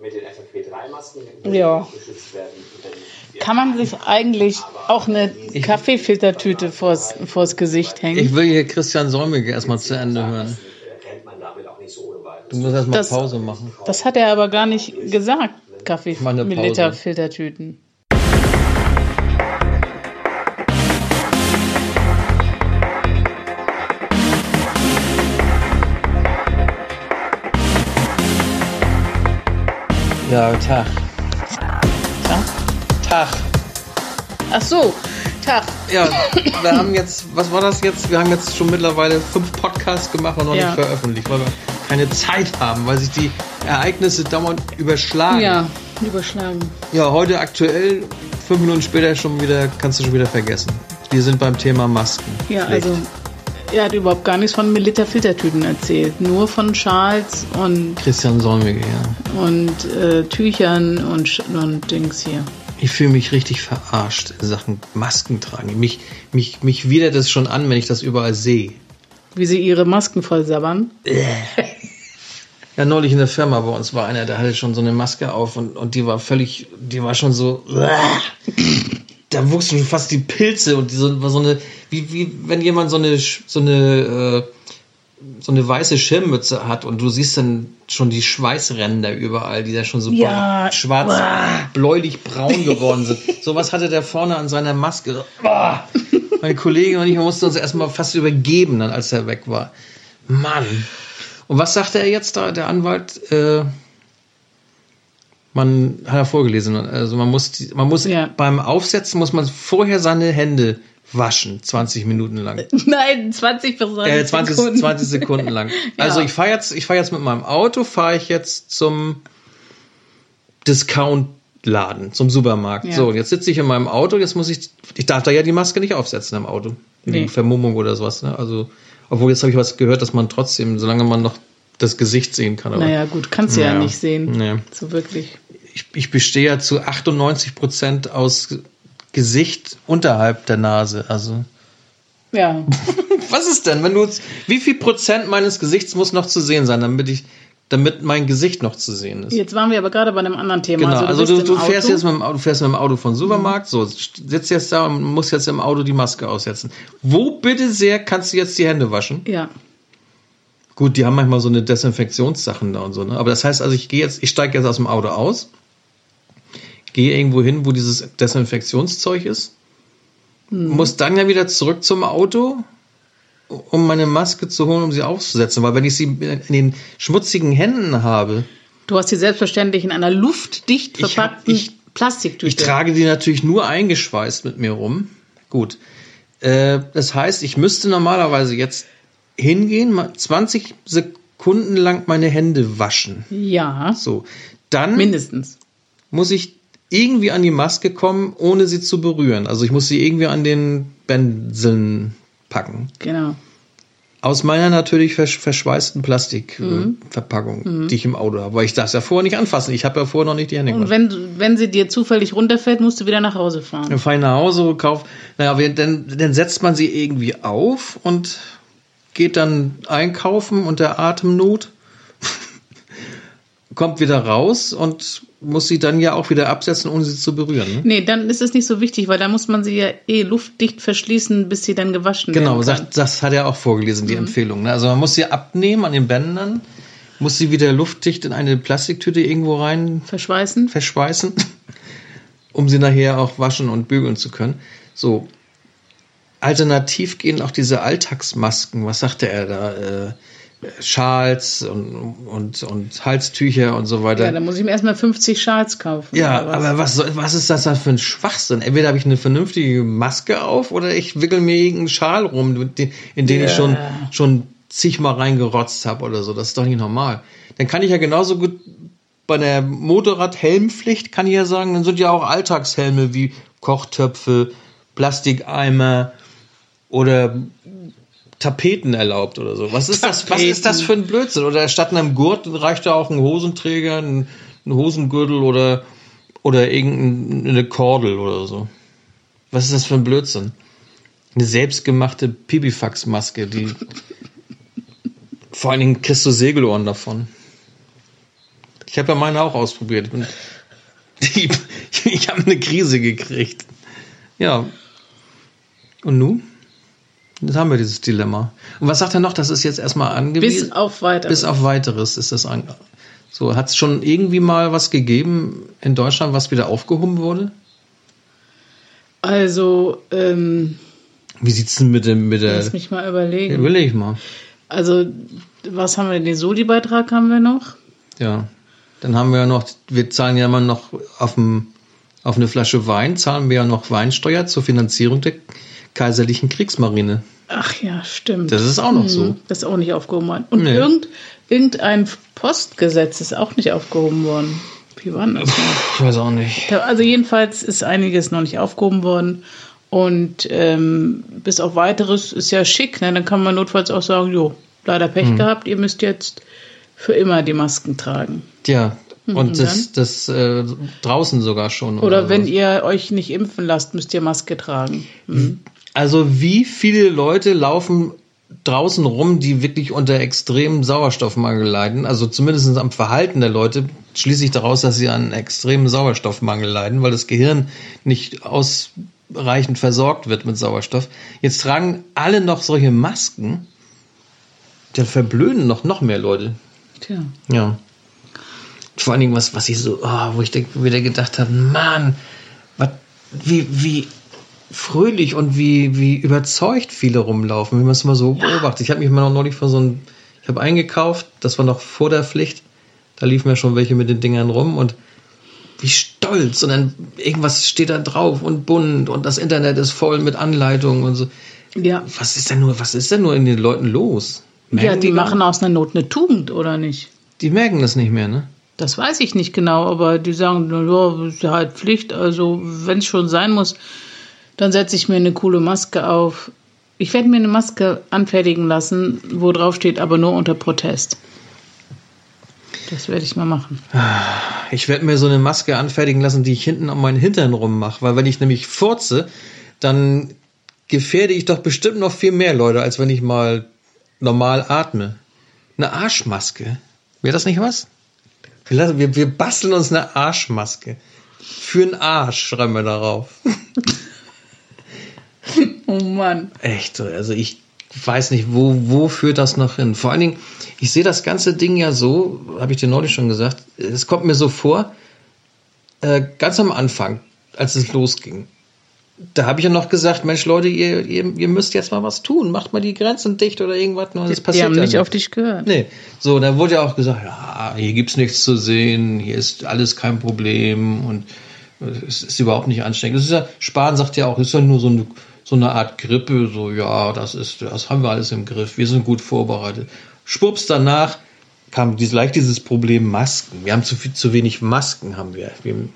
mit den FFP3-Masken Ja. geschützt werden. Kann man sich eigentlich auch eine Kaffeefiltertüte vors, vors Gesicht hängen? Ich will hier Christian Säumige erstmal zu Ende hören. ohne weiteres. Du musst erstmal Das- Pause machen. Das hat er aber gar nicht gesagt, mach Ja, Tag. Tag. Tag. Ach so, Tag. Ja, wir haben jetzt, was war das jetzt? Wir haben jetzt schon mittlerweile fünf Podcasts gemacht und noch Ja. nicht veröffentlicht, weil wir keine Zeit haben, weil sich die Ereignisse dauernd überschlagen. Ja, überschlagen. Ja, heute aktuell, fünf Minuten später schon wieder, kannst du schon wieder vergessen. Wir sind beim Thema Masken. Ja, Pflicht. also er hat überhaupt gar nichts von Militer-Filtertüten erzählt. Nur von Schals und, Christian Säumige, ja. und äh, Tüchern und, und Dings hier. Ich fühle mich richtig verarscht in Sachen Masken tragen. Mich, mich, mich widert es schon an, wenn ich das überall sehe. Wie sie ihre Masken voll sabbern. Ja, neulich in der Firma bei uns war einer, der hatte schon so eine Maske auf und, und die war völlig, die war schon so, da wuchsen schon fast die Pilze und die so, so eine, wie, wie wenn jemand so eine, so eine, äh, so eine weiße Schirmmütze hat und du siehst dann schon die Schweißränder überall, die da schon so Ja. schwarz, bläulich braun geworden sind. Sowas hatte der vorne an seiner Maske. Boah. Meine Kollegin und ich mussten uns erstmal fast übergeben, dann als er weg war. Mann. Und was sagte er jetzt da, der Anwalt? Äh, man hat er vorgelesen, also man muss, man muss Ja. beim Aufsetzen muss man vorher seine Hände waschen, 20 Minuten lang. Nein, 20 bis 30 Äh, 20, Sekunden. 20 Sekunden lang. Also Ja. ich fahre jetzt, ich fahre jetzt mit meinem Auto, fahre ich jetzt zum Discount-Laden, zum Supermarkt. Ja. So, und jetzt sitze ich in meinem Auto, jetzt muss ich, ich darf da ja die Maske nicht aufsetzen im Auto. Wegen Nee. Vermummung oder sowas, ne? Also, obwohl jetzt habe ich was gehört, dass man trotzdem, solange man noch das Gesicht sehen kann. Aber Naja, gut, kannst du ja, Ja. nicht sehen. Nee. So wirklich. ich, ich bestehe ja zu 98 Prozent aus Gesicht unterhalb der Nase. Also, Ja. was ist denn, wenn du, wie viel Prozent meines Gesichts muss noch zu sehen sein, damit ich, damit mein Gesicht noch zu sehen ist? Jetzt waren wir aber gerade bei einem anderen Thema. Genau, also du, im du fährst Auto. jetzt mit dem Auto, fährst mit dem Auto von Supermarkt, so, sitzt jetzt da und musst jetzt im Auto die Maske aussetzen. Wo bitte sehr kannst du jetzt die Hände waschen? Ja. Gut, die haben manchmal so eine Desinfektionssachen da und so, ne? Aber das heißt also, ich gehe jetzt, ich steige jetzt aus dem Auto aus, gehe irgendwo hin, wo dieses Desinfektionszeug ist, muss dann ja wieder zurück zum Auto, um meine Maske zu holen, um sie aufzusetzen. Weil wenn ich sie in den schmutzigen Händen habe, Du hast sie selbstverständlich in einer luftdicht Ich hab- verpackten ich- Plastiktüte. Ich trage die natürlich nur eingeschweißt mit mir rum. Gut. Äh, das heißt, ich müsste normalerweise jetzt hingehen, mal 20 Sekunden lang meine Hände waschen. Ja, So. Dann mindestens. muss ich irgendwie an die Maske kommen, ohne sie zu berühren. Also ich muss sie irgendwie an den Bändeln packen. Genau. Aus meiner natürlich versch verschweißten Plastikverpackung, die ich im Auto habe. Weil ich darf es ja vorher nicht anfassen. Ich habe ja vorher noch nicht die Hände Und gewaschen. wenn, wenn sie dir zufällig runterfällt, musst du wieder nach Hause fahren. Dann fahre ich nach Hause, kauf, naja, dann, dann setzt man sie irgendwie auf und geht dann einkaufen unter Atemnot, kommt wieder raus und muss sie dann ja auch wieder absetzen, ohne sie zu berühren. Ne? Nee, dann ist es nicht so wichtig, weil da muss man sie ja eh luftdicht verschließen, bis sie dann gewaschen Genau, werden kann. sagt, das hat er auch vorgelesen, Mhm. die Empfehlung. Ne? Also man muss sie abnehmen an den Bändern, muss sie wieder luftdicht in eine Plastiktüte irgendwo rein Verschweißen? verschweißen, um sie nachher auch waschen und bügeln zu können. So. Alternativ gehen auch diese Alltagsmasken, was sagte er da? Äh, Schals und, und, und Halstücher und so weiter. Ja, dann muss ich mir erstmal 50 Schals kaufen. Ja, was? aber was, was ist das da für ein Schwachsinn? Entweder habe ich eine vernünftige Maske auf oder ich wickel mir irgendeinen Schal rum, in den ich Ja. schon, schon zigmal reingerotzt habe oder so. Das ist doch nicht normal. Dann kann ich ja genauso gut bei der Motorradhelmpflicht kann ich ja sagen, dann sind ja auch Alltagshelme wie Kochtöpfe, Plastikeimer oder Tapeten erlaubt oder so. Was ist das? Was ist das für ein Blödsinn? Oder statt einem Gurt reicht da auch ein Hosenträger, ein, ein Hosengürtel oder oder irgendeine Kordel oder so. Was ist das für ein Blödsinn? Eine selbstgemachte Pipifax-Maske, die vor allen Dingen kriegst du Segelohren davon. Ich habe ja meine auch ausprobiert. Die, ich habe eine Krise gekriegt. Ja. Und nun? Jetzt haben wir dieses Dilemma. Und was sagt er noch? Das ist jetzt erstmal angewiesen. Bis auf weiteres. Bis auf weiteres ist das an. So, hat es schon irgendwie mal was gegeben in Deutschland, was wieder aufgehoben wurde? Also, ähm, Wie sieht's denn mit dem mit der? lass mich mal überlegen. Überleg ich mal. Also, was haben wir denn? Den Soli-Beitrag haben wir noch? Ja. Dann haben wir ja noch, wir zahlen ja immer noch auf, dem, auf eine Flasche Wein, zahlen wir ja noch Weinsteuer zur Finanzierung der kaiserlichen Kriegsmarine. Ach ja, stimmt. Das ist auch noch so. Hm, Das ist auch nicht aufgehoben worden. Und Nee. irgend, irgendein Postgesetz ist auch nicht aufgehoben worden. Wie war das? noch? Ich weiß auch nicht. Also jedenfalls ist einiges noch nicht aufgehoben worden. Und ähm, bis auf weiteres ist ja schick. Ne? Dann kann man notfalls auch sagen, jo, leider Pech Hm. gehabt, ihr müsst jetzt für immer die Masken tragen. Ja. und Und das, das äh, draußen sogar schon. Oder wenn so. ihr euch nicht impfen lasst, müsst ihr Maske tragen. Hm. Also wie viele Leute laufen draußen rum, die wirklich unter extremen Sauerstoffmangel leiden? Also zumindest am Verhalten der Leute schließe ich daraus, dass sie an einem extremen Sauerstoffmangel leiden, weil das Gehirn nicht ausreichend versorgt wird mit Sauerstoff. Jetzt tragen alle noch solche Masken. Dann verblöden noch, noch mehr Leute. Tja. Ja. Vor allen Dingen, was, was ich so, ah, wo ich wieder gedacht habe, Mann, wie, wie fröhlich und wie, wie überzeugt viele rumlaufen, wie man es mal so beobachtet. Ich habe mich mal noch neulich von so einem, ich habe eingekauft, das war noch vor der Pflicht, da liefen ja schon welche mit den Dingern rum und wie stolz und dann irgendwas steht da drauf und bunt und das Internet ist voll mit Anleitungen und so. Ja. Was ist denn nur, was ist denn nur in den Leuten los? Ja, Merken die gar- machen aus einer Not eine Tugend, oder nicht? die merken das nicht mehr, ne? Das weiß ich nicht genau, aber die sagen, ja, ist ja halt Pflicht. Also, wenn es schon sein muss, dann setze ich mir eine coole Maske auf. Ich werde mir eine Maske anfertigen lassen, wo drauf steht, aber nur unter Protest. Das werde ich mal machen. Ich werde mir so eine Maske anfertigen lassen, die ich hinten um meinen Hintern rummache, weil wenn ich nämlich furze, dann gefährde ich doch bestimmt noch viel mehr Leute, als wenn ich mal normal atme. Eine Arschmaske. Wäre das nicht was? Wir, wir, wir basteln uns eine Arschmaske. Für einen Arsch schreiben wir darauf. Oh Mann. Echt, so. also ich weiß nicht, wo, wo führt das noch hin? Vor allen Dingen, ich sehe das ganze Ding ja so, habe ich dir neulich schon gesagt, es kommt mir so vor, äh, ganz am Anfang, als es losging, da habe ich ja noch gesagt, Mensch Leute, ihr, ihr, ihr müsst jetzt mal was tun, macht mal die Grenzen dicht oder irgendwas. Und das Die passiert haben ja nicht auf dich gehört. Nee, so, dann wurde ja auch gesagt, ja, hier gibt's nichts zu sehen, hier ist alles kein Problem und es ist überhaupt nicht ansteckend. Das ist ja, Spahn sagt ja auch, es ist ja nur so eine, so eine Art Grippe, so, ja, das ist, das haben wir alles im Griff, wir sind gut vorbereitet. Schwupps, danach kam dies, leicht dieses Problem Masken. Wir haben zu viel, zu wenig Masken haben wir. wir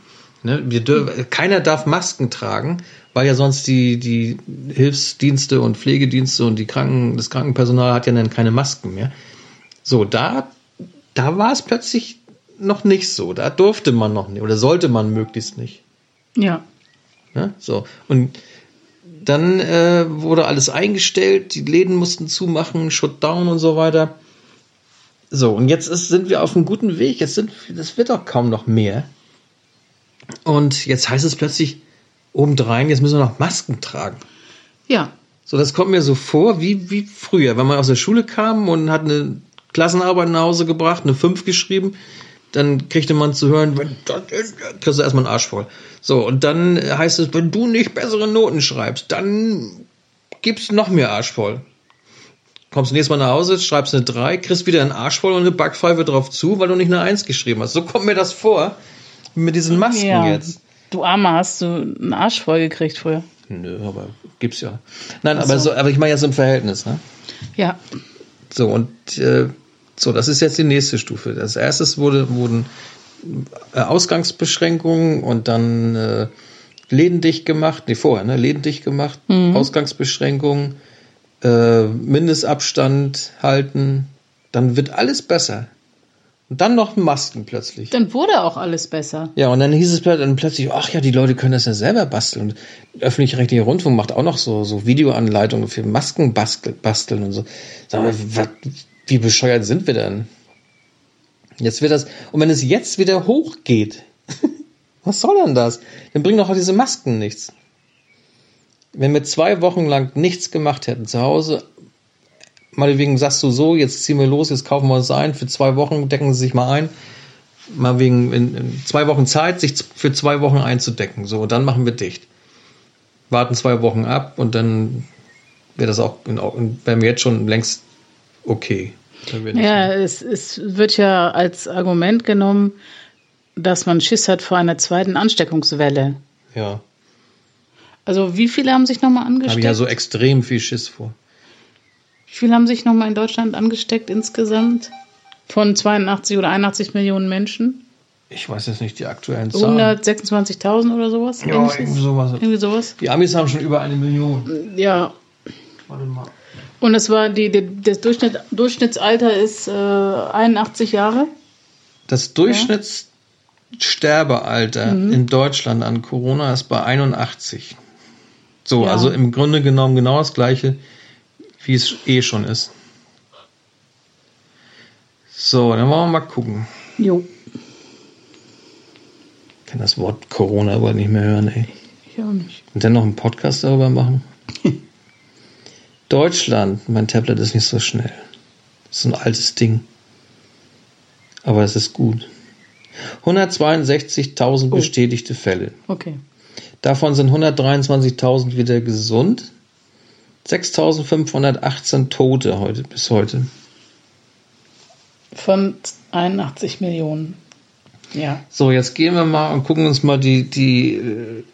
ne, wir dürfen, keiner darf Masken tragen, weil ja sonst die, die Hilfsdienste und Pflegedienste und die Kranken, das Krankenpersonal hat ja dann keine Masken mehr. So, da, da war es plötzlich noch nicht so. Da durfte man noch nicht oder sollte man möglichst nicht. Ja. Ne? So. Und dann äh, wurde alles eingestellt, die Läden mussten zumachen, Shutdown und so weiter. So, und jetzt ist, sind wir auf einem guten Weg. Jetzt sind, das wird doch kaum noch mehr. Und jetzt heißt es plötzlich obendrein, jetzt müssen wir noch Masken tragen. Ja. So, das kommt mir so vor wie, wie früher, wenn man aus der Schule kam und hat eine Klassenarbeit nach Hause gebracht, eine 5 geschrieben, dann kriegte man zu hören, wenn das ist, kriegst du erstmal einen Arsch voll. So, und dann heißt es, wenn du nicht bessere Noten schreibst, dann gibt's noch mehr Arsch voll. Kommst nächstes Mal nach Hause, schreibst eine 3, kriegst wieder einen Arsch voll und eine Backpfeife drauf zu, weil du nicht eine 1 geschrieben hast. So kommt mir das vor mit diesen Masken ja. jetzt. Du Armer, hast du einen Arsch voll gekriegt früher? Nö, aber gibt's ja. Nein, Ach aber so. so, aber ich meine jetzt im Verhältnis, ne? Ja. So, und äh, so, das ist jetzt die nächste Stufe. Als erstes wurde, wurden äh, Ausgangsbeschränkungen und dann äh, Läden dicht gemacht, nee, vorher, ne? Läden dicht gemacht, Ausgangsbeschränkungen, äh, Mindestabstand halten, dann wird alles besser. Und dann noch Masken plötzlich. Dann wurde auch alles besser. Ja, und dann hieß es plötzlich- dann plötzlich, ach ja, die Leute können das ja selber basteln. Und öffentlich-rechtlicher Rundfunk macht auch noch so, so Videoanleitungen für Masken bastel- basteln und so. Sag mal, wat, wie bescheuert sind wir denn? Jetzt wird das, und wenn es jetzt wieder hochgeht, was soll denn das? Dann bringen doch auch diese Masken nichts. Wenn wir zwei Wochen lang nichts gemacht hätten zu Hause, meinetwegen sagst du so, jetzt ziehen wir los, jetzt kaufen wir uns ein, für zwei Wochen decken sie sich mal ein, mal wegen in, in zwei Wochen Zeit, sich für zwei Wochen einzudecken. So, und dann machen wir dicht. Warten zwei Wochen ab und dann wäre das auch, wären wir jetzt schon längst okay. Ja, es, es wird ja als Argument genommen, dass man Schiss hat vor einer zweiten Ansteckungswelle. Ja. Also wie viele haben sich nochmal angesteckt? Habe ich ja so extrem viel Schiss vor. Wie viele haben sich nochmal in Deutschland angesteckt insgesamt? Von 82 oder 81 Millionen Menschen? Ich weiß jetzt nicht die aktuellen Zahlen. 126.000 oder sowas? Ja, irgendwie sowas. irgendwie sowas. Die Amis haben schon über eine Million. Ja. Warte mal. Und es war die, die, das Durchschnitt, Durchschnittsalter ist äh, 81 Jahre. Das Durchschnittssterbealter mhm. in Deutschland an Corona ist bei 81. So, ja. also im Grunde genommen genau das gleiche, wie es eh schon ist. So, dann wollen wir mal gucken. Jo. Ich kann das Wort Corona aber nicht mehr hören, ey. Ich auch nicht. Und dann noch einen Podcast darüber machen? Deutschland, mein Tablet ist nicht so schnell. Das ist ein altes Ding. Aber es ist gut. 162.000 oh. bestätigte Fälle. Okay. Davon sind 123.000 wieder gesund. 6.518 Tote heute, bis heute. Von 81 Millionen. Ja. So, jetzt gehen wir mal und gucken uns mal die, die äh,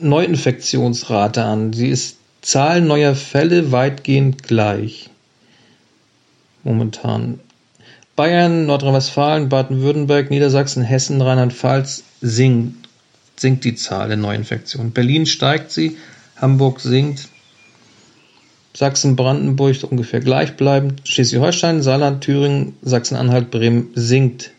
Neuinfektionsrate an. Sie ist Zahl neuer Fälle weitgehend gleich. Momentan. Bayern, Nordrhein-Westfalen, Baden-Württemberg, Niedersachsen, Hessen, Rheinland-Pfalz sinkt, sinkt die Zahl der Neuinfektionen. Berlin steigt sie, Hamburg sinkt, Sachsen, Brandenburg ungefähr gleichbleibend, Schleswig-Holstein, Saarland, Thüringen, Sachsen-Anhalt, Bremen sinkt.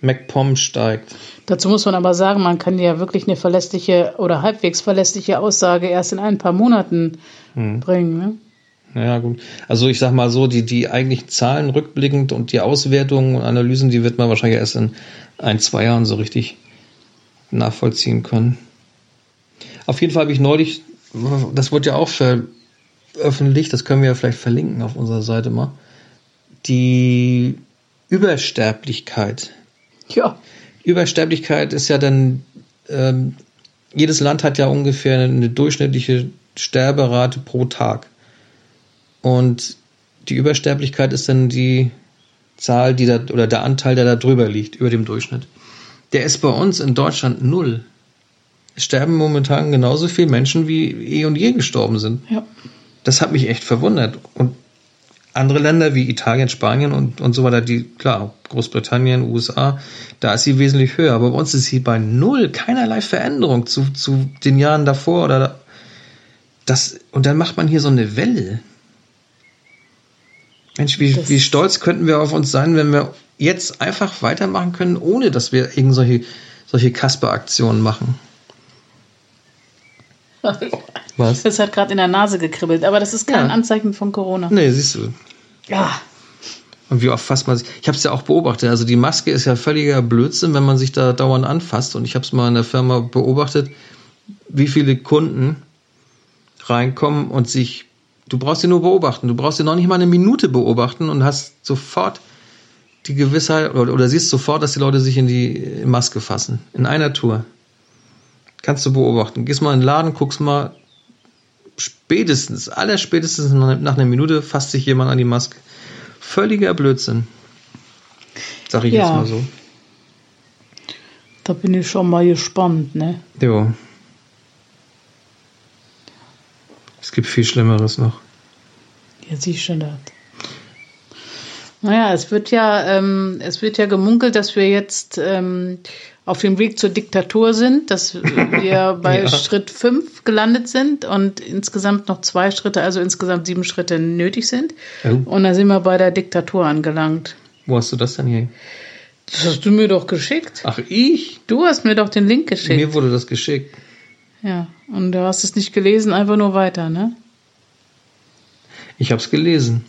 MacPom steigt. Dazu muss man aber sagen, man kann ja wirklich eine verlässliche oder halbwegs verlässliche Aussage erst in ein paar Monaten hm. bringen. Ne? Ja, gut. Also ich sag mal so, die, die eigentlichen Zahlen rückblickend und die Auswertungen und Analysen, die wird man wahrscheinlich erst in ein, zwei Jahren so richtig nachvollziehen können. Auf jeden Fall habe ich neulich, das wurde ja auch veröffentlicht, das können wir ja vielleicht verlinken auf unserer Seite mal, die Übersterblichkeit ja. Übersterblichkeit ist ja dann, ähm, jedes Land hat ja ungefähr eine durchschnittliche Sterberate pro Tag. Und die Übersterblichkeit ist dann die Zahl, die da, oder der Anteil, der da drüber liegt, über dem Durchschnitt. Der ist bei uns in Deutschland null. Es sterben momentan genauso viele Menschen, wie eh und je gestorben sind. Ja. Das hat mich echt verwundert. Und andere Länder wie Italien, Spanien und, und so weiter, die, klar, Großbritannien, USA, da ist sie wesentlich höher. Aber bei uns ist sie bei null, keinerlei Veränderung zu, zu den Jahren davor oder das, und dann macht man hier so eine Welle. Mensch, wie, wie stolz könnten wir auf uns sein, wenn wir jetzt einfach weitermachen können, ohne dass wir irgendwelche solche Kasper-Aktionen machen. Was? Das hat gerade in der Nase gekribbelt, aber das ist kein ja. Anzeichen von Corona. Nee, siehst du. Ja. Und wie oft fasst man sich. Ich habe es ja auch beobachtet. Also die Maske ist ja völliger Blödsinn, wenn man sich da dauernd anfasst. Und ich habe es mal in der Firma beobachtet, wie viele Kunden reinkommen und sich. Du brauchst sie nur beobachten. Du brauchst sie noch nicht mal eine Minute beobachten und hast sofort die Gewissheit oder, oder siehst sofort, dass die Leute sich in die Maske fassen. In einer Tour. Kannst du beobachten. Gehst mal in den Laden, guckst mal, spätestens, allerspätestens nach einer Minute fasst sich jemand an die Maske. Völliger Blödsinn. Sag ich ja. jetzt mal so. Da bin ich schon mal gespannt, ne? Jo. Es gibt viel Schlimmeres noch. Ja, schon das. Naja, es wird ja, ähm, es wird ja gemunkelt, dass wir jetzt ähm, auf dem Weg zur Diktatur sind, dass wir bei ja. Schritt 5 gelandet sind und insgesamt noch zwei Schritte, also insgesamt sieben Schritte nötig sind. Oh. Und dann sind wir bei der Diktatur angelangt. Wo hast du das denn hier? Das hast du mir doch geschickt. Ach, ich? Du hast mir doch den Link geschickt. Mir wurde das geschickt. Ja, und du hast es nicht gelesen, einfach nur weiter, ne? Ich habe es gelesen.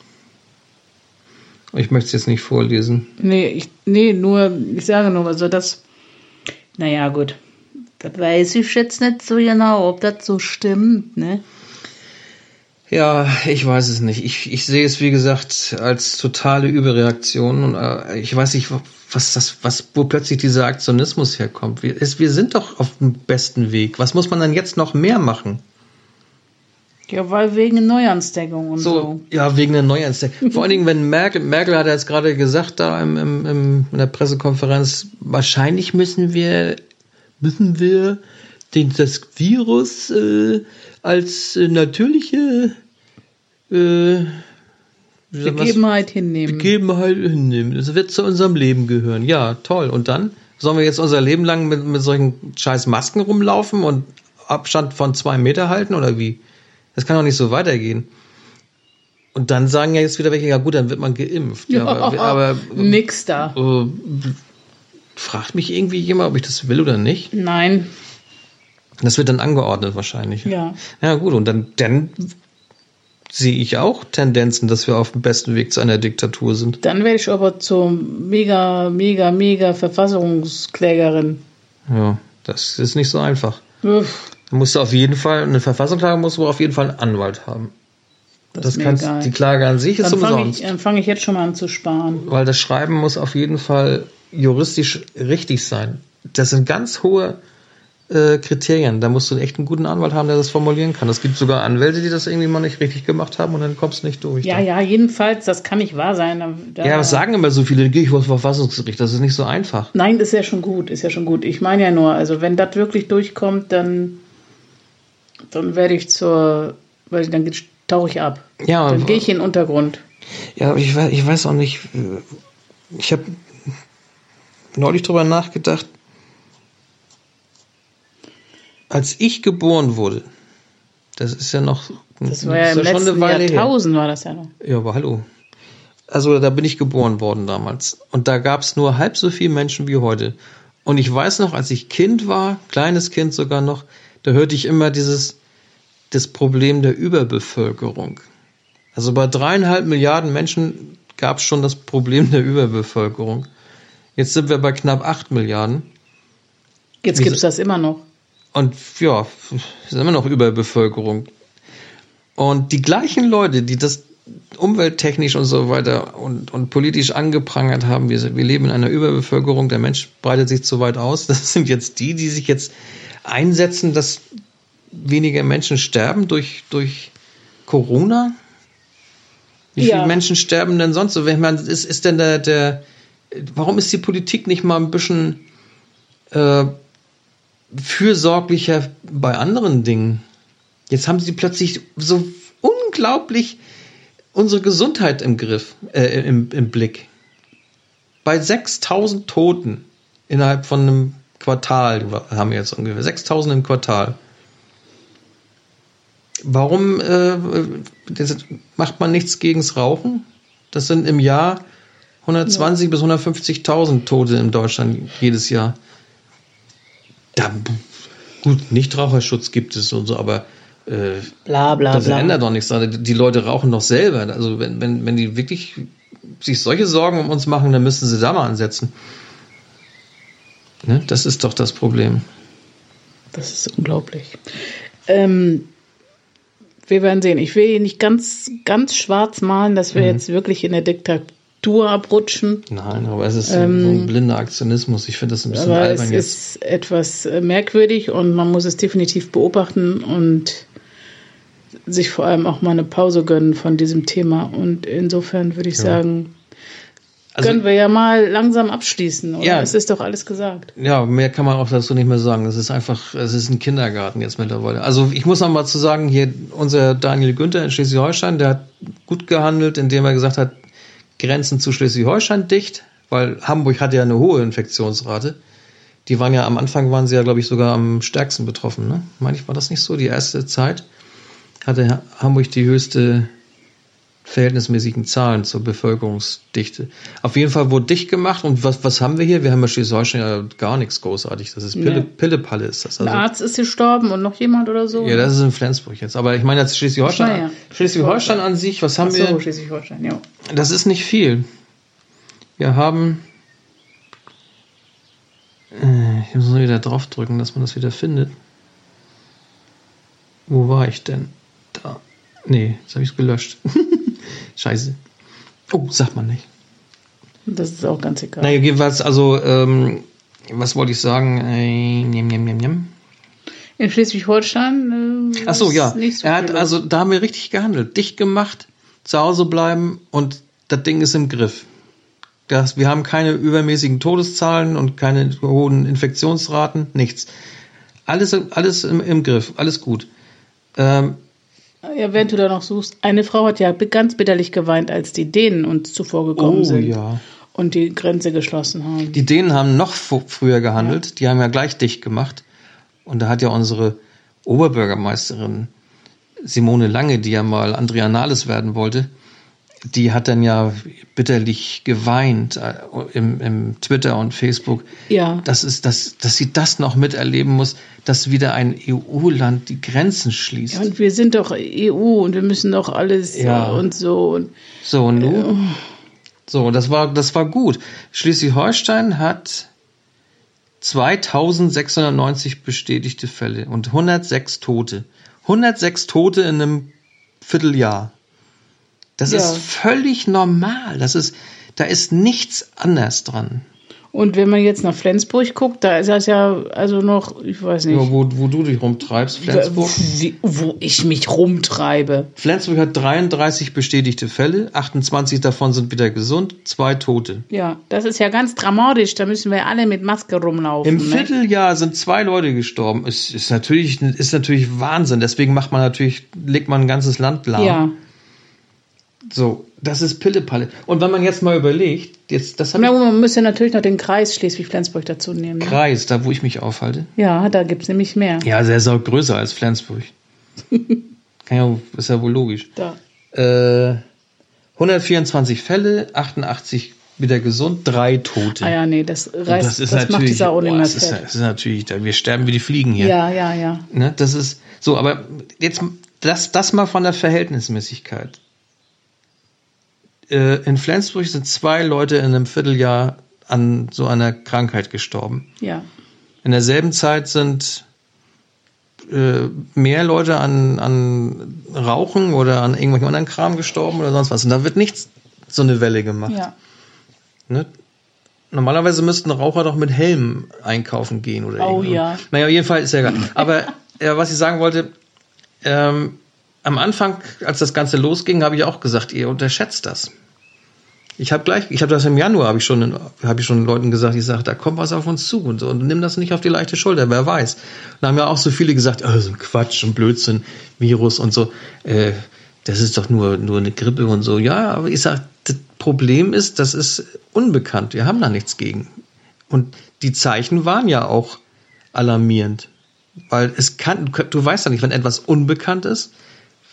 Ich möchte es jetzt nicht vorlesen. Nee, ich, nee, nur, ich sage nur, also das, naja, gut. Das weiß ich jetzt nicht so genau, ob das so stimmt, ne? Ja, ich weiß es nicht. Ich, ich sehe es, wie gesagt, als totale Überreaktion. Und äh, ich weiß nicht, was das, was, wo plötzlich dieser Aktionismus herkommt. Wir, es, wir sind doch auf dem besten Weg. Was muss man dann jetzt noch mehr machen? Ja, weil wegen Neuansteckung und so. So, ja, wegen der Neuansteckung. Vor allen Dingen, wenn Merkel, Merkel hat ja jetzt gerade gesagt da im, im, im, in der Pressekonferenz, wahrscheinlich müssen wir, müssen wir den, das Virus äh, als äh, natürliche äh? Begebenheit hinnehmen. Begebenheit hinnehmen. Das wird zu unserem Leben gehören. Ja, toll. Und dann sollen wir jetzt unser Leben lang mit, mit solchen scheiß Masken rumlaufen und Abstand von zwei Meter halten oder wie? Das kann doch nicht so weitergehen. Und dann sagen ja jetzt wieder welche, ja gut, dann wird man geimpft. Ja, aber, aber Nix da. äh, fragt mich irgendwie jemand, ob ich das will oder nicht. Nein. Das wird dann angeordnet wahrscheinlich. Ja. Ja, gut, und dann, dann sehe ich auch Tendenzen, dass wir auf dem besten Weg zu einer Diktatur sind. Dann werde ich aber zur mega, mega, mega Verfassungsklägerin. Ja, das ist nicht so einfach. Uff, Du musst auf jeden Fall, eine Verfassungsklage musst du auf jeden Fall einen Anwalt haben. das, Das ist mir kannst, egal. die Klage an sich ist Dann fange umsonst. ich, dann fang ich jetzt schon mal an zu sparen. Weil das Schreiben muss auf jeden Fall juristisch richtig sein. Das sind ganz hohe äh, Kriterien. Da musst du echt einen guten Anwalt haben, der das formulieren kann. Es gibt sogar Anwälte, die das irgendwie mal nicht richtig gemacht haben und dann kommst du nicht durch. Ja, Da- ja, jedenfalls, das kann nicht wahr sein. Da, da, Ja, was sagen immer so viele? Dann gehe ich vor Verfassungsgericht. Das ist nicht so einfach. Nein, ist ja schon gut, ist ja schon gut. Ich meine ja nur, also wenn das wirklich durchkommt, dann, dann werde ich zur, weil dann tauche ich ab. Ja, Dann gehe ich in den Untergrund. Ja, ich weiß, ich weiß auch nicht. äh, Ich habe neulich drüber nachgedacht. Als ich geboren wurde, das ist ja noch. Das war ja im schon eine letzten Weile her. Jahrtausend, war das ja noch. Ja, aber hallo. Also da bin ich geboren worden damals. Und da gab es nur halb so viele Menschen wie heute. Und ich weiß noch, als ich Kind war, kleines Kind sogar noch, da hörte ich immer dieses, das Problem der Überbevölkerung. Also bei dreieinhalb Milliarden Menschen gab es schon das Problem der Überbevölkerung. Jetzt sind wir bei knapp acht Milliarden. Jetzt gibt es das immer noch. Und ja, es ist immer noch Überbevölkerung. Und die gleichen Leute, die das umwelttechnisch und so weiter und, und politisch angeprangert haben, wir, wir leben in einer Überbevölkerung, der Mensch breitet sich zu weit aus, das sind jetzt die, die sich jetzt einsetzen, dass weniger Menschen sterben durch, durch Corona. Wie Ja. viele Menschen sterben denn sonst so? Wenn man, ist, ist denn der, der, warum ist die Politik nicht mal ein bisschen äh, fürsorglicher bei anderen Dingen. Jetzt haben sie plötzlich so unglaublich unsere Gesundheit im Griff, äh, im, im Blick. Bei 6000 Toten innerhalb von einem Quartal haben wir jetzt ungefähr 6000 im Quartal. Warum äh, macht man nichts gegens Rauchen? Das sind im Jahr 120 bis 150.000 Tote in Deutschland jedes Jahr. Da, gut, Nichtraucherschutz gibt es und so, aber äh, Bla bla das bla. ändert doch nichts. Die Leute rauchen doch selber. Also wenn, wenn, wenn die wirklich sich solche Sorgen um uns machen, dann müssten sie da mal ansetzen. Ne? Das ist doch das Problem. Das ist unglaublich. Ähm, wir werden sehen. Ich will hier nicht ganz, ganz schwarz malen, dass Mhm. wir jetzt wirklich in der Diktatur abrutschen. Nein, aber es ist so ein blinder Aktionismus. Ich finde das ein bisschen Ähm, Aber es albern jetzt. ist etwas äh, merkwürdig und man muss es definitiv beobachten und sich vor allem auch mal eine Pause gönnen von diesem Thema. Und insofern würde ich sagen, Also- können wir ja mal langsam abschließen. Oder? Ja. Es ist doch alles gesagt. Ja, mehr kann man auch dazu nicht mehr sagen. Das ist einfach, es ist ein Kindergarten jetzt mittlerweile. Also ich muss noch mal zu sagen, hier unser Daniel Günther in Schleswig-Holstein, der hat gut gehandelt, indem er gesagt hat, Grenzen zu Schleswig-Holstein dicht, weil Hamburg hat ja eine hohe Infektionsrate. Die waren ja am Anfang waren sie ja, glaube ich, sogar am stärksten betroffen. Ne? Meine ich, war das nicht so? Die erste Zeit hatte Ha- Hamburg die höchste verhältnismäßigen Zahlen zur Bevölkerungsdichte. Auf jeden Fall wurde dicht gemacht und was, was haben wir hier? Wir haben ja Schleswig-Holstein ja gar nichts großartig. Das ist Pille, Nee. Pillepalle ist das. Also, Arzt ist gestorben und noch jemand oder so. ja, das ist in Flensburg jetzt. Aber ich meine jetzt Schleswig-Holstein. Ja. Schleswig-Holstein an sich, was haben Ach so, wir? Schleswig-Holstein, ja. Das ist nicht viel. Wir haben. Äh, ich muss nur wieder draufdrücken, dass man das wieder findet. Wo war ich denn? Nee, jetzt habe ich es gelöscht. Scheiße. Oh, sagt man nicht. Das ist auch ganz egal. Naja, jedenfalls, also, ähm, was wollte ich sagen? Äh, njam, njam, njam, njam. In Schleswig-Holstein. Äh, Ach so, ja. so er hat also, da haben wir richtig gehandelt. Dicht gemacht, zu Hause bleiben und das Ding ist im Griff. Das, wir haben keine übermäßigen Todeszahlen und keine hohen Infektionsraten, nichts. Alles, alles im, im Griff, alles gut. Ähm, Ja, während du da noch suchst, eine Frau hat ja ganz bitterlich geweint, als die Dänen uns zuvor gekommen oh sind ja. und die Grenze geschlossen haben. Die Dänen haben noch früher gehandelt, die haben ja gleich dicht gemacht. Und da hat ja unsere Oberbürgermeisterin Simone Lange, die ja mal Andrea Nahles werden wollte, die hat dann ja bitterlich geweint äh, im, im Twitter und Facebook. Ja. Das ist, dass, dass sie das noch miterleben muss, dass wieder ein EU-Land die Grenzen schließt. Ja, und wir sind doch EU und wir müssen doch alles Ja. äh, und so. Und So, und nun? So, das war, das war gut. Schleswig-Holstein hat 2690 bestätigte Fälle und 106 Tote. 106 Tote in einem Vierteljahr. Das Ja. ist völlig normal. Das ist, da ist nichts anders dran. Und wenn man jetzt nach Flensburg guckt, da ist das ja also noch, ich weiß nicht, Ja, wo, wo du dich rumtreibst, Flensburg. Wie, wo ich mich rumtreibe. Flensburg hat 33 bestätigte Fälle, 28 davon sind wieder gesund, zwei Tote. Ja, das ist ja ganz dramatisch. Da müssen wir alle mit Maske rumlaufen. Im ne? Vierteljahr sind zwei Leute gestorben. Ist, ist natürlich, ist natürlich Wahnsinn. Deswegen macht man natürlich, legt man ein ganzes Land lahm. Ja. So, das ist Pillepalle. Und wenn man jetzt mal überlegt, jetzt, das habe Na, ich man müsste natürlich noch den Kreis Schleswig-Flensburg dazu nehmen. Ne? Kreis, da wo ich mich aufhalte. Ja, da gibt's nämlich mehr. Ja, der ist auch größer als Flensburg. Ja, ist ja wohl logisch. Da. Äh, 124 Fälle, 88 wieder gesund, drei Tote. Ah ja, nee, das reißt, das ist das macht natürlich, die Sau nicht mehr das, ist, das ist natürlich, wir sterben wie die Fliegen hier. Ja, ja, ja. Ne, das ist so, aber jetzt das, das mal von der Verhältnismäßigkeit. Äh, in Flensburg sind zwei Leute in einem Vierteljahr an so einer Krankheit gestorben. Ja. In derselben Zeit sind äh, mehr Leute an, an Rauchen oder an irgendwelchen anderen Kram gestorben oder sonst was. Und da wird nichts so eine Welle gemacht. Ja. Ne? Normalerweise müssten Raucher doch mit Helm einkaufen gehen oder Oh irgendwo. ja. Naja, auf jeden Fall ist ja egal. Aber ja, was ich sagen wollte, ähm, am Anfang, als das Ganze losging, habe ich auch gesagt, ihr unterschätzt das. Ich habe gleich, ich habe das im Januar, habe ich schon, habe ich schon Leuten gesagt, ich sage, da kommt was auf uns zu und, so, und nimm das nicht auf die leichte Schulter, wer weiß. Da haben ja auch so viele gesagt, oh, so ein Quatsch und Blödsinn, Virus und so. Äh, das ist doch nur, nur eine Grippe und so. Ja, aber ich sage, das Problem ist, das ist unbekannt. Wir haben da nichts gegen. Und die Zeichen waren ja auch alarmierend. Weil es kann, du weißt ja nicht, wenn etwas unbekannt ist,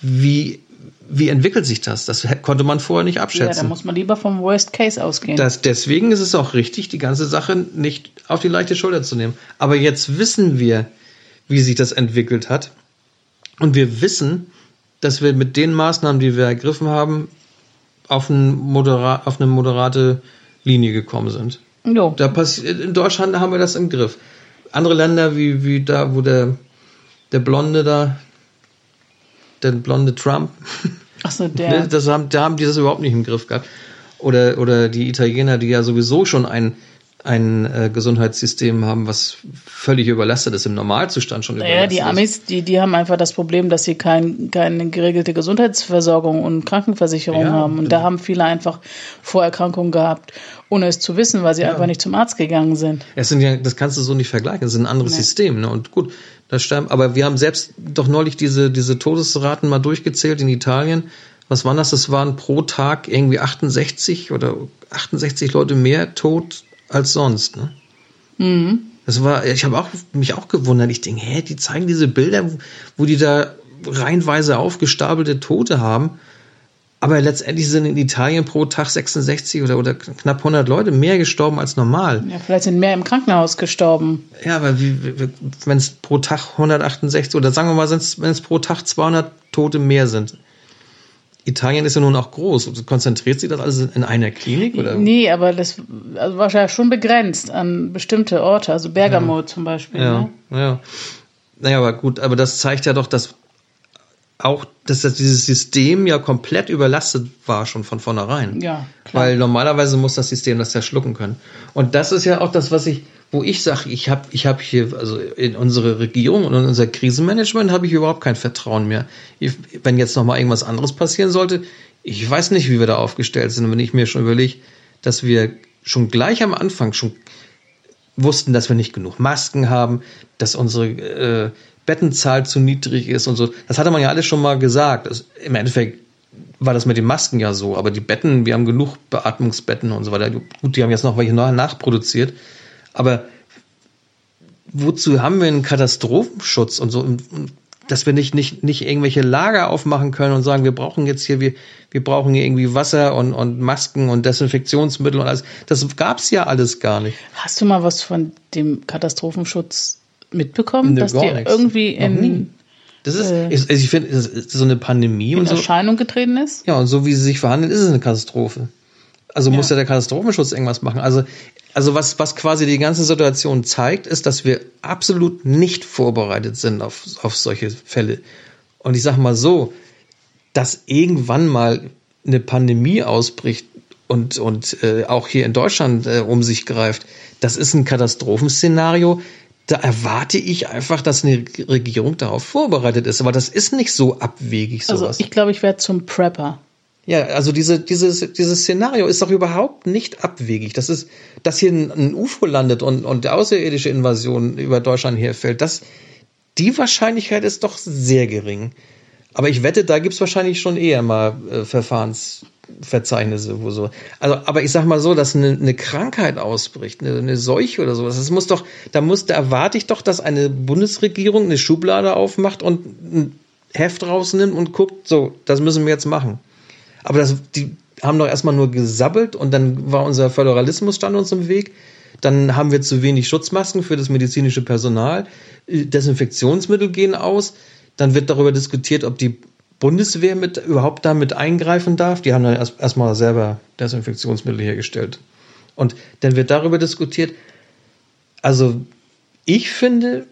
wie, wie entwickelt sich das? Das konnte man vorher nicht Ja, da abschätzen. muss man lieber vom Worst Case ausgehen. das, deswegen ist es auch richtig, die ganze Sache nicht auf die leichte Schulter zu nehmen. Aber jetzt wissen wir, wie sich das entwickelt hat. Und wir wissen, dass wir mit den Maßnahmen, die wir ergriffen haben, auf, ein modera auf eine moderate Linie gekommen sind. jo. Da in Deutschland haben wir das im Griff. Andere Länder wie, wie da, wo der, der Blonde da, der blonde Trump, Achso, ne, der. das haben, da haben die das überhaupt nicht im Griff gehabt. Oder, oder die Italiener, die ja sowieso schon ein, ein äh, Gesundheitssystem haben, was völlig überlastet ist, im Normalzustand schon Naja, überlastet die ist. Amis, die, die haben einfach das Problem, dass sie kein, keine geregelte Gesundheitsversorgung und Krankenversicherung Ja, haben. Und da haben viele einfach Vorerkrankungen gehabt, ohne es zu wissen, weil sie einfach nicht zum Arzt gegangen sind. Es sind ja, das kannst du so nicht vergleichen. Das ist ein anderes Nee. System. Ne? Und gut, das sterben. Aber wir haben selbst doch neulich diese, diese Todesraten mal durchgezählt in Italien. Was waren das? Das waren pro Tag irgendwie 68 oder 68 Leute mehr tot als sonst. Ne? Mhm. Das war, ich habe auch, mich auch gewundert. Ich denke, hä, die zeigen diese Bilder, wo die da reihenweise aufgestapelte Tote haben. Aber letztendlich sind in Italien pro Tag 66 oder, oder knapp 100 Leute mehr gestorben als normal. Ja, vielleicht sind mehr im Krankenhaus gestorben. Ja, aber wenn es pro Tag 168 oder sagen wir mal, wenn es pro Tag 200 Tote mehr sind. Italien ist ja nun auch groß. Konzentriert sich das alles in einer Klinik? Oder? Nee, aber das also war ja schon begrenzt an bestimmte Orte, also Bergamo zum Beispiel. Ja, Ne? ja. Naja, aber gut, aber das zeigt ja doch, dass auch, dass das, dieses System ja komplett überlastet war schon von vornherein. Ja, klar. Weil normalerweise muss das System das ja schlucken können. Und das ist ja auch das, was ich, wo ich sage, ich habe ich hab hier, also in unsere Regierung und in unser Krisenmanagement habe ich überhaupt kein Vertrauen mehr. Ich, wenn jetzt nochmal irgendwas anderes passieren sollte, ich weiß nicht, wie wir da aufgestellt sind. Und wenn ich mir schon überlege, dass wir schon gleich am Anfang schon wussten, dass wir nicht genug Masken haben, dass unsere äh, Bettenzahl zu niedrig ist und so. Das hatte man ja alles schon mal gesagt. Das, Im Endeffekt war das mit den Masken ja so, aber die Betten, wir haben genug Beatmungsbetten und so weiter. Gut, die haben jetzt noch welche neu nachproduziert, aber wozu haben wir einen Katastrophenschutz und so, dass wir nicht, nicht, nicht irgendwelche Lager aufmachen können und sagen, wir brauchen jetzt hier, wir, wir brauchen hier irgendwie Wasser und, und Masken und Desinfektionsmittel und alles. Das gab's ja alles gar nicht. Hast du mal was von dem Katastrophenschutz mitbekommen, Nee, dass die nichts. irgendwie in, Das ist, Äh. ich, ich finde, das ist so eine Pandemie in und so. Erscheinung getreten ist? Ja, und so wie sie sich verhandeln, ist es eine Katastrophe. Also muss ja der Katastrophenschutz irgendwas machen. Also, also was, was quasi die ganze Situation zeigt, ist, dass wir absolut nicht vorbereitet sind auf, auf solche Fälle. Und ich sage mal so, dass irgendwann mal eine Pandemie ausbricht und, und äh, auch hier in Deutschland äh, um sich greift, das ist ein Katastrophenszenario. Da erwarte ich einfach, dass eine Regierung darauf vorbereitet ist. Aber das ist nicht so abwegig sowas. Also ich glaube, ich werde zum Prepper. Ja, also diese, dieses, dieses Szenario ist doch überhaupt nicht abwegig. Das ist, dass hier ein, ein UFO landet und, und die außerirdische Invasion über Deutschland herfällt, das, die Wahrscheinlichkeit ist doch sehr gering. Aber ich wette, da gibt's wahrscheinlich schon eher mal äh, Verfahrensverzeichnisse, wo so. Also, aber ich sag mal so, dass eine, eine Krankheit ausbricht, eine, eine Seuche oder sowas, das muss doch, da muss, da erwarte ich doch, dass eine Bundesregierung eine Schublade aufmacht und ein Heft rausnimmt und guckt, so, das müssen wir jetzt machen. Aber das, die haben doch erstmal nur gesabbelt und dann war unser Föderalismus stand uns im Weg. Dann haben wir zu wenig Schutzmasken für das medizinische Personal. Äh, Desinfektionsmittel gehen aus. Dann wird darüber diskutiert, ob die Bundeswehr mit, überhaupt da mit eingreifen darf. Die haben dann erst- erstmal selber Desinfektionsmittel hergestellt. Und dann wird darüber diskutiert. Also, ich finde,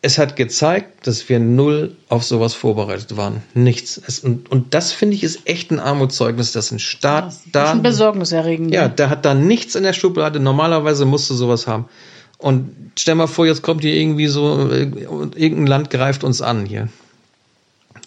es hat gezeigt, dass wir null auf sowas vorbereitet waren. Nichts. Es, und, und das finde ich ist echt ein Armutszeugnis, dass ein Staat Das ist da. ein besorgniserregend. Ja, der hat da nichts in der Schublade. Normalerweise musst du sowas haben. Und stell mal vor, jetzt kommt hier irgendwie so, äh, irgendein Land greift uns an hier.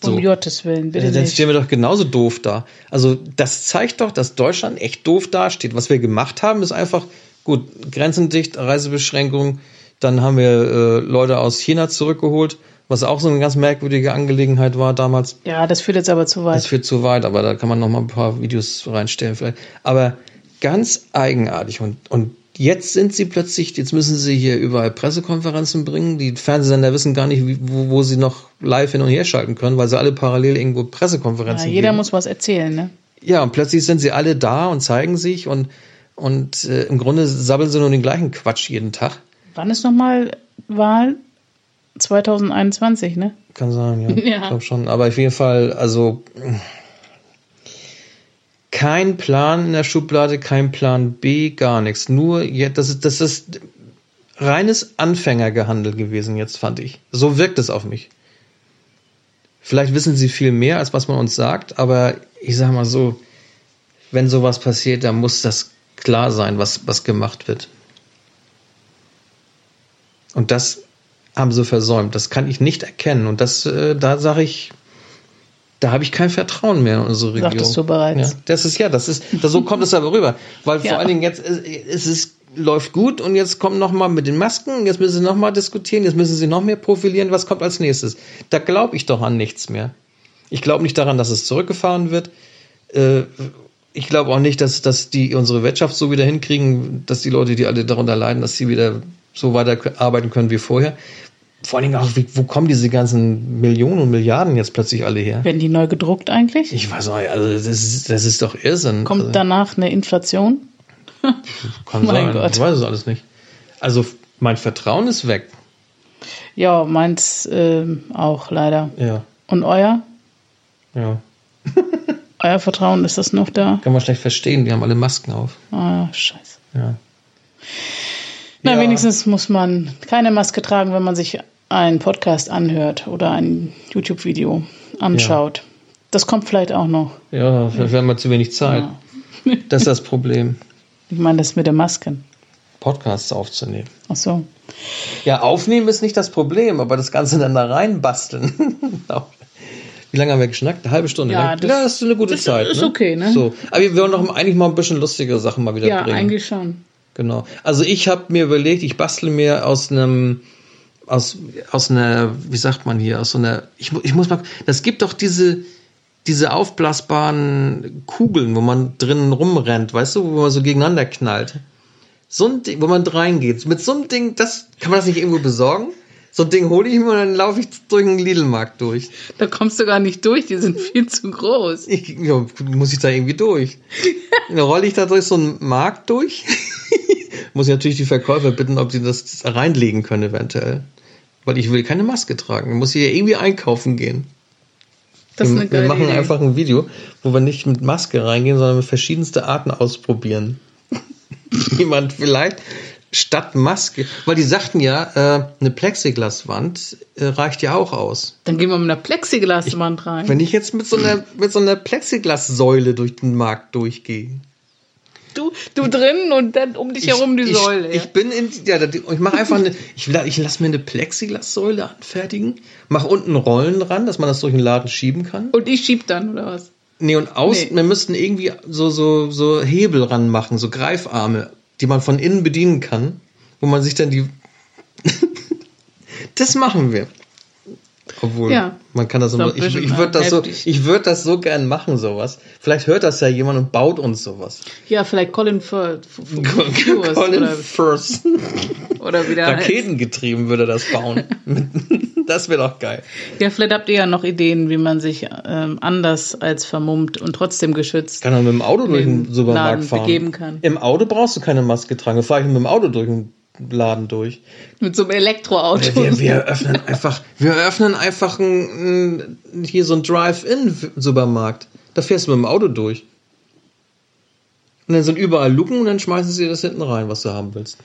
Um Gottes Willen, bitte Äh, Dann stehen wir doch genauso doof da. Also das zeigt doch, dass Deutschland echt doof dasteht. Was wir gemacht haben, ist einfach, gut, Grenzen dicht, Reisebeschränkungen. Dann haben wir äh, Leute aus China zurückgeholt, was auch so eine ganz merkwürdige Angelegenheit war damals. Ja, das führt jetzt aber zu weit. Das führt zu weit, aber da kann man noch mal ein paar Videos reinstellen vielleicht. Aber ganz eigenartig und, und jetzt sind sie plötzlich, jetzt müssen sie hier überall Pressekonferenzen bringen. Die Fernsehsender wissen gar nicht, wo, wo sie noch live hin und her schalten können, weil sie alle parallel irgendwo ja, Pressekonferenzen jeder geben. muss was erzählen, ne? Ja, und plötzlich sind sie alle da und zeigen sich und, und äh, im Grunde sabbeln sie nur den gleichen Quatsch jeden Tag. Wann ist nochmal Wahl? 2021, ne? Kann sein, ja. Ja. Ich glaube schon. Aber auf jeden Fall, also kein Plan in der Schublade, kein Plan B, gar nichts. Nur, ja, das ist, das ist reines Anfängergehandel gewesen jetzt, fand ich. So wirkt es auf mich. Vielleicht wissen sie viel mehr, als was man uns sagt, aber ich sag mal so, wenn sowas passiert, dann muss das klar sein, was, was gemacht wird. Und das haben sie versäumt. Das kann ich nicht erkennen. Und das, äh, da sage ich, da habe ich kein Vertrauen mehr in unsere Regierung. Sagtest du bereits. Ja, das ist ja, das ist, das, so kommt es aber rüber. Weil Ja. vor allen Dingen jetzt, äh, es ist, läuft gut und jetzt kommen noch mal mit den Masken, jetzt müssen sie noch mal diskutieren, jetzt müssen sie noch mehr profilieren, was kommt als nächstes? Da glaube ich doch an nichts mehr. Ich glaube nicht daran, dass es zurückgefahren wird. Äh, ich glaube auch nicht, dass, dass die unsere Wirtschaft so wieder hinkriegen, dass die Leute, die alle darunter leiden, dass sie wieder so weiter arbeiten können wie vorher. Vor allen Dingen auch, wie, wo kommen diese ganzen Millionen und Milliarden jetzt plötzlich alle her? Werden die neu gedruckt eigentlich? Ich weiß nicht, also das ist, das ist doch Irrsinn. Kommt also, danach eine Inflation? kann mein sein. Gott. Ich weiß es alles nicht. Also mein Vertrauen ist weg. Ja, meins ähm, auch leider. Ja, Und euer? ja. Euer Vertrauen, ist das noch da? Kann man schlecht verstehen, die haben alle Masken auf. Ah, scheiße. Ja. Na, Ja. wenigstens muss man keine Maske tragen, wenn man sich einen Podcast anhört oder ein YouTube-Video anschaut. Das kommt vielleicht auch noch. Ja, wir haben mal zu wenig Zeit. Ja. Das ist das Problem, Ich meine, das mit den Masken. Podcasts aufzunehmen. Ach so. Ja, aufnehmen ist nicht das Problem, aber das Ganze dann da reinbasteln. Wie lange haben wir geschnackt? Eine halbe Stunde. Ja, lang? das- ja, das ist eine gute das Zeit. ist ne? okay, ne? So. Aber wir wollen doch eigentlich mal ein bisschen lustige Sachen mal wieder Ja, bringen. eigentlich schon. Genau. Also ich habe mir überlegt, ich bastle mir aus einem aus aus einer wie sagt man hier aus so einer ich, ich muss mal das gibt doch diese diese aufblasbaren Kugeln, wo man drinnen rumrennt, weißt du, wo man so gegeneinander knallt. So ein Ding, wo man reingeht. Mit so einem Ding, das kann man das nicht irgendwo besorgen? So ein Ding hole ich mir und dann laufe ich durch den Lidl-Markt durch. Da kommst du gar nicht durch, die sind viel zu groß. Ich, ja, muss ich da irgendwie durch. Dann rolle ich da durch so einen Markt durch. muss ich natürlich die Verkäufer bitten, ob sie das reinlegen können eventuell. Weil ich will keine Maske tragen. Dann muss ich ja irgendwie einkaufen gehen. Das ist wir, eine wir geile machen Idee. einfach ein Video, wo wir nicht mit Maske reingehen, sondern mit verschiedenste Arten ausprobieren. Jemand vielleicht statt Maske, weil die sagten ja, äh, eine Plexiglaswand äh, reicht ja auch aus. Dann gehen wir mit einer Plexiglaswand rein. Wenn ich jetzt mit so einer, mit so einer Plexiglassäule durch den Markt durchgehe. Du, du drin und dann um dich herum die ich, Säule. Ich, ja. ich bin in, ja, ich mache einfach eine, ich, ich lasse mir eine Plexiglassäule anfertigen, mache unten Rollen dran, dass man das durch den Laden schieben kann. und ich schieb dann, oder was? Nee, und außen, Nee. wir müssten irgendwie so, so, so Hebel ranmachen, so Greifarme, die man von innen bedienen kann, wo man sich dann die. das machen wir. Obwohl, Ja. man kann das So immer. Ich, ich würde das, so, ich würd das so gern machen, sowas. Vielleicht hört das ja jemand und baut uns sowas. Ja, vielleicht Colin Firth. Colin Firth. oder wieder. Raketengetrieben würde das bauen. das wäre doch geil. Ja, vielleicht habt ihr ja noch Ideen, wie man sich ähm, anders als vermummt und trotzdem geschützt. Kann man mit dem Auto durch den Supermarkt Laden fahren. begeben kann. Im Auto brauchst du keine Maske tragen. Fahre ich mit dem Auto durch den Laden durch. Mit so einem Elektroauto. Wir, wir eröffnen einfach, wir eröffnen einfach ein, ein, hier so ein Drive-In-Supermarkt. Da fährst du mit dem Auto durch. Und dann sind überall Luken und dann schmeißen sie das hinten rein, was du haben willst.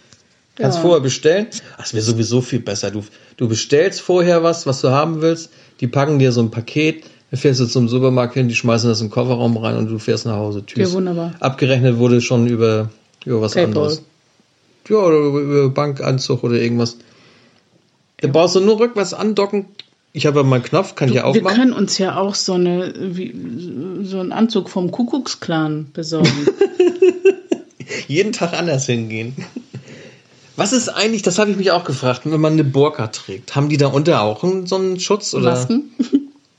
Kannst Ja. vorher bestellen. Das wäre sowieso viel besser. Du, du bestellst vorher was, was du haben willst. Die packen dir so ein Paket. Dann fährst du zum Supermarkt hin, die schmeißen das in den Kofferraum rein und du fährst nach Hause. Tschüss. Ja, wunderbar. Abgerechnet wurde schon über, über was PayPal. anderes. Ja, oder Bankanzug oder irgendwas. Da brauchst du nur rückwärts andocken. Ich habe ja meinen Knopf, kann ich ja wir aufmachen. können uns ja auch so, eine, wie, so einen Anzug vom Kuckucksklan besorgen. Jeden Tag anders hingehen. Was ist eigentlich, das habe ich mich auch gefragt, wenn man eine Burka trägt, haben die da unter auch so einen Schutz? Oder Masken?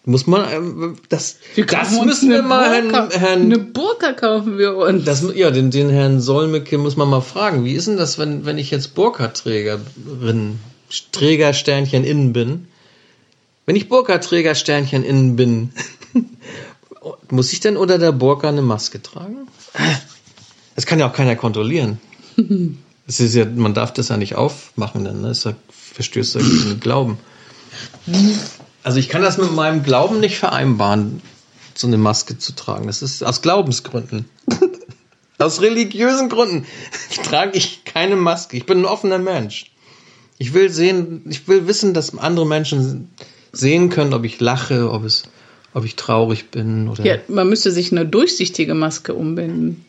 Muss man, ähm, das, Wir das müssen wir mal. Herrn, Herrn Eine Burka kaufen wir uns. Das, ja, den, den Herrn Solmecke muss man mal fragen. Wie ist denn das, wenn, wenn ich jetzt Burka-Trägerin, Trägersternchen innen bin? Wenn ich Burka-Trägersternchen innen bin, muss ich denn unter der Burka eine Maske tragen? Das kann ja auch keiner kontrollieren. Das ist ja, man darf das ja nicht aufmachen, dann ne? das ja, verstößt ja gegen den Glauben. Also ich kann das mit meinem Glauben nicht vereinbaren, so eine Maske zu tragen. Das ist aus Glaubensgründen. Aus religiösen Gründen trage ich keine Maske. Ich bin ein offener Mensch. Ich will sehen, ich will wissen, dass andere Menschen sehen können, ob ich lache, ob es, ob ich traurig bin oder. ja, man müsste sich eine durchsichtige Maske umbinden.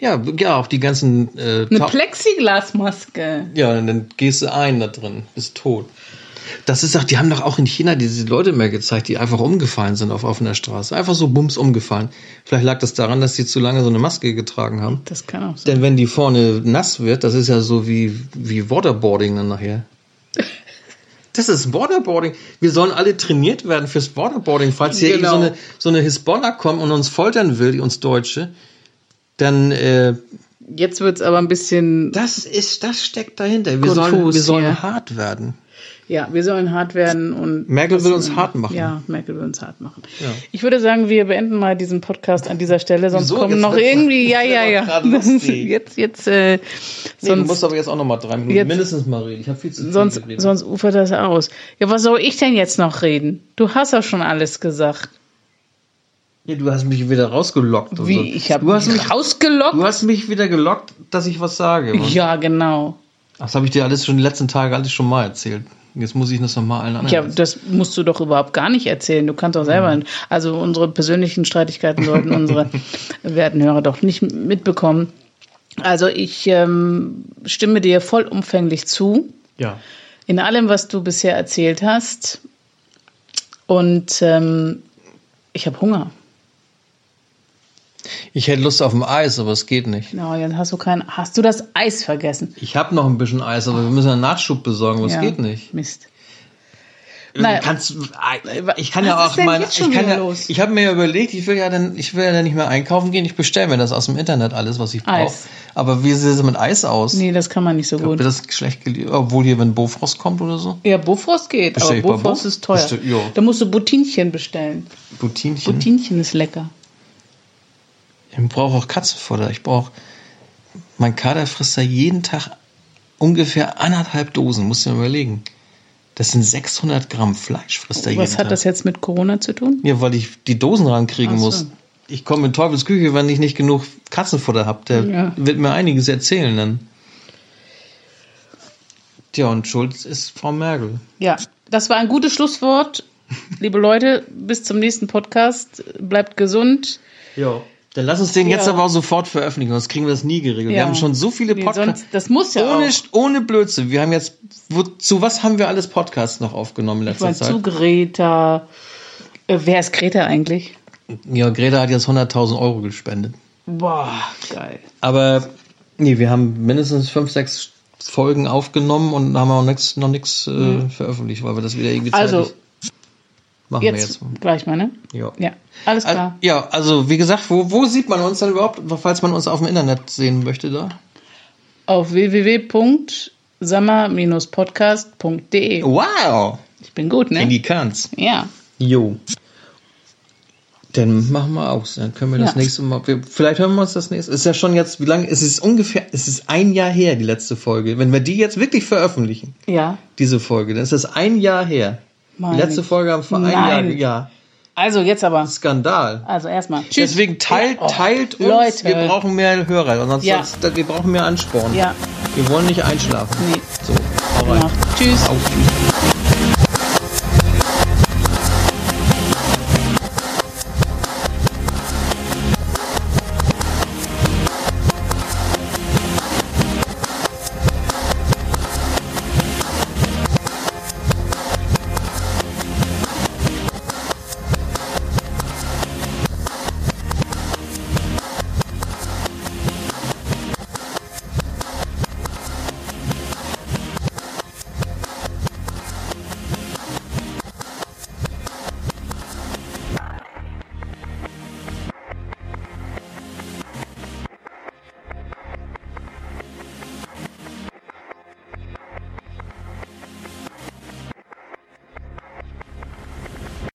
ja, ja, auch die ganzen. Äh, Eine Plexiglasmaske. ja, und dann gehst du ein da drin, bist tot. Das ist auch, die haben doch auch in China diese Leute mehr gezeigt, die einfach umgefallen sind auf offener Straße. Einfach so bums umgefallen. Vielleicht lag das daran, dass die zu lange so eine Maske getragen haben. Das kann auch sein. Denn wenn die vorne nass wird, das ist ja so wie, wie Waterboarding dann nachher. Das ist Waterboarding. Wir sollen alle trainiert werden fürs Waterboarding. Falls hier Genau. so eine, so eine Hisbollah kommt und uns foltern will, die uns Deutsche, dann äh, Jetzt wird's aber ein bisschen. das ist, das steckt dahinter. Wir sollen, wir sollen hart werden. Ja, wir sollen hart werden und. Merkel will uns hart machen. Ja, Merkel will uns hart machen. Ja. Ich würde sagen, wir beenden mal diesen Podcast an dieser Stelle, sonst Wieso? kommen Jetzt noch irgendwie. Ja, ja, ja. Jetzt, jetzt, äh, Nee, du sonst, musst aber jetzt auch noch mal drei Minuten Jetzt- mindestens mal reden. Ich habe viel zu sonst, sonst ufert das aus. Ja, was soll ich denn jetzt noch reden? Du hast doch schon alles gesagt. Ja, du hast mich wieder rausgelockt. Wie? so. Ich habe du hast mich, rausgelockt? du hast mich wieder gelockt, dass ich was sage. Und Ja, genau. Das habe ich dir alles schon die letzten Tage alles schon mal erzählt. Jetzt muss ich das nochmal allen anderen. Ja, das musst du doch überhaupt gar nicht erzählen. Du kannst doch selber. Also unsere persönlichen Streitigkeiten sollten unsere werten Hörer doch nicht mitbekommen. Also ich ähm, stimme dir vollumfänglich zu ja. in allem, was du bisher erzählt hast. Und ähm, ich habe Hunger. Ich hätte Lust auf ein Eis, aber es geht nicht. Na, jetzt hast du kein. Hast du das Eis vergessen? Ich habe noch ein bisschen Eis, aber wir müssen einen Nachschub besorgen, aber es Ja, geht nicht. Mist. Naja. kannst, ich kann ja auch jetzt ich kann ja, los? ich habe mir ja überlegt, ich will ja dann, ich will ja dann nicht mehr einkaufen gehen, ich bestelle mir das aus dem Internet alles, was ich brauche. Aber wie sieht es mit Eis aus? Nee, das kann man nicht so Wird gut. das schlecht geliefert, obwohl hier, wenn Bofrost kommt oder so? Ja, Bofrost geht, Bestell aber Bofrost Bo? ist teuer. Bestell-. Da musst du Butinchen bestellen. Butinchen. Butinchen ist lecker. Ich brauche auch Katzenfutter. Ich brauche, mein Kader frisst da jeden Tag ungefähr anderthalb Dosen, musst du dir mal überlegen. Das sind 600 Gramm Fleisch, frisst er jeden Was Tag. hat das jetzt mit Corona zu tun? Ja, weil ich die Dosen rankriegen so. muss. Ich komme in Teufels Küche, wenn ich nicht genug Katzenfutter habe. Der Ja. wird mir einiges erzählen dann. Tja, und Schulz ist Frau Merkel. Ja, das war ein gutes Schlusswort. Liebe Leute, bis zum nächsten Podcast. Bleibt gesund. Ja. Dann lass uns den Ja. jetzt aber auch sofort veröffentlichen, sonst kriegen wir das nie geregelt. Wir Ja. haben schon so viele Podcasts. das muss ja Ohne, auch. ohne Blödsinn. Wir haben jetzt, wo, zu was haben wir alles Podcasts noch aufgenommen in Ich letzter war Zeit? zu Greta. Äh, wer ist Greta eigentlich? Ja, Greta hat jetzt 100.000 Euro gespendet. Boah, geil. Aber, nee, wir haben mindestens fünf, sechs Folgen aufgenommen und haben auch nix, noch nichts äh, veröffentlicht, weil wir das wieder irgendwie Mhm. Also, machen wir Jetzt, jetzt. gleich mal, ne? Ja. Ja, alles Al- klar. Ja, also wie gesagt, wo, wo sieht man uns dann überhaupt, falls man uns auf dem Internet sehen möchte da? Auf www.sammer-podcast.de. Wow! Ich bin gut, In ne? die Kanz. Ja. Jo. Dann machen wir aus. Dann können wir das Ja. nächste Mal. Wir, vielleicht hören wir uns das nächste. Ist ja schon jetzt, wie lange? Es ist ungefähr, es ist ein Jahr her, die letzte Folge. Wenn wir die jetzt wirklich veröffentlichen, Ja. diese Folge, dann ist das ein Jahr her. Meine die letzte Folge haben vor einem. Jahr. Ja. Also jetzt aber. Skandal. Also erstmal. Tschüss. Deswegen teilt, Oh, teilt uns. Leute. Wir brauchen mehr Hörer. Sonst, Ja. sonst, wir brauchen mehr Ansporn. Ja. Wir wollen nicht einschlafen. Nee. So, hau rein. Genau. Tschüss. Auf.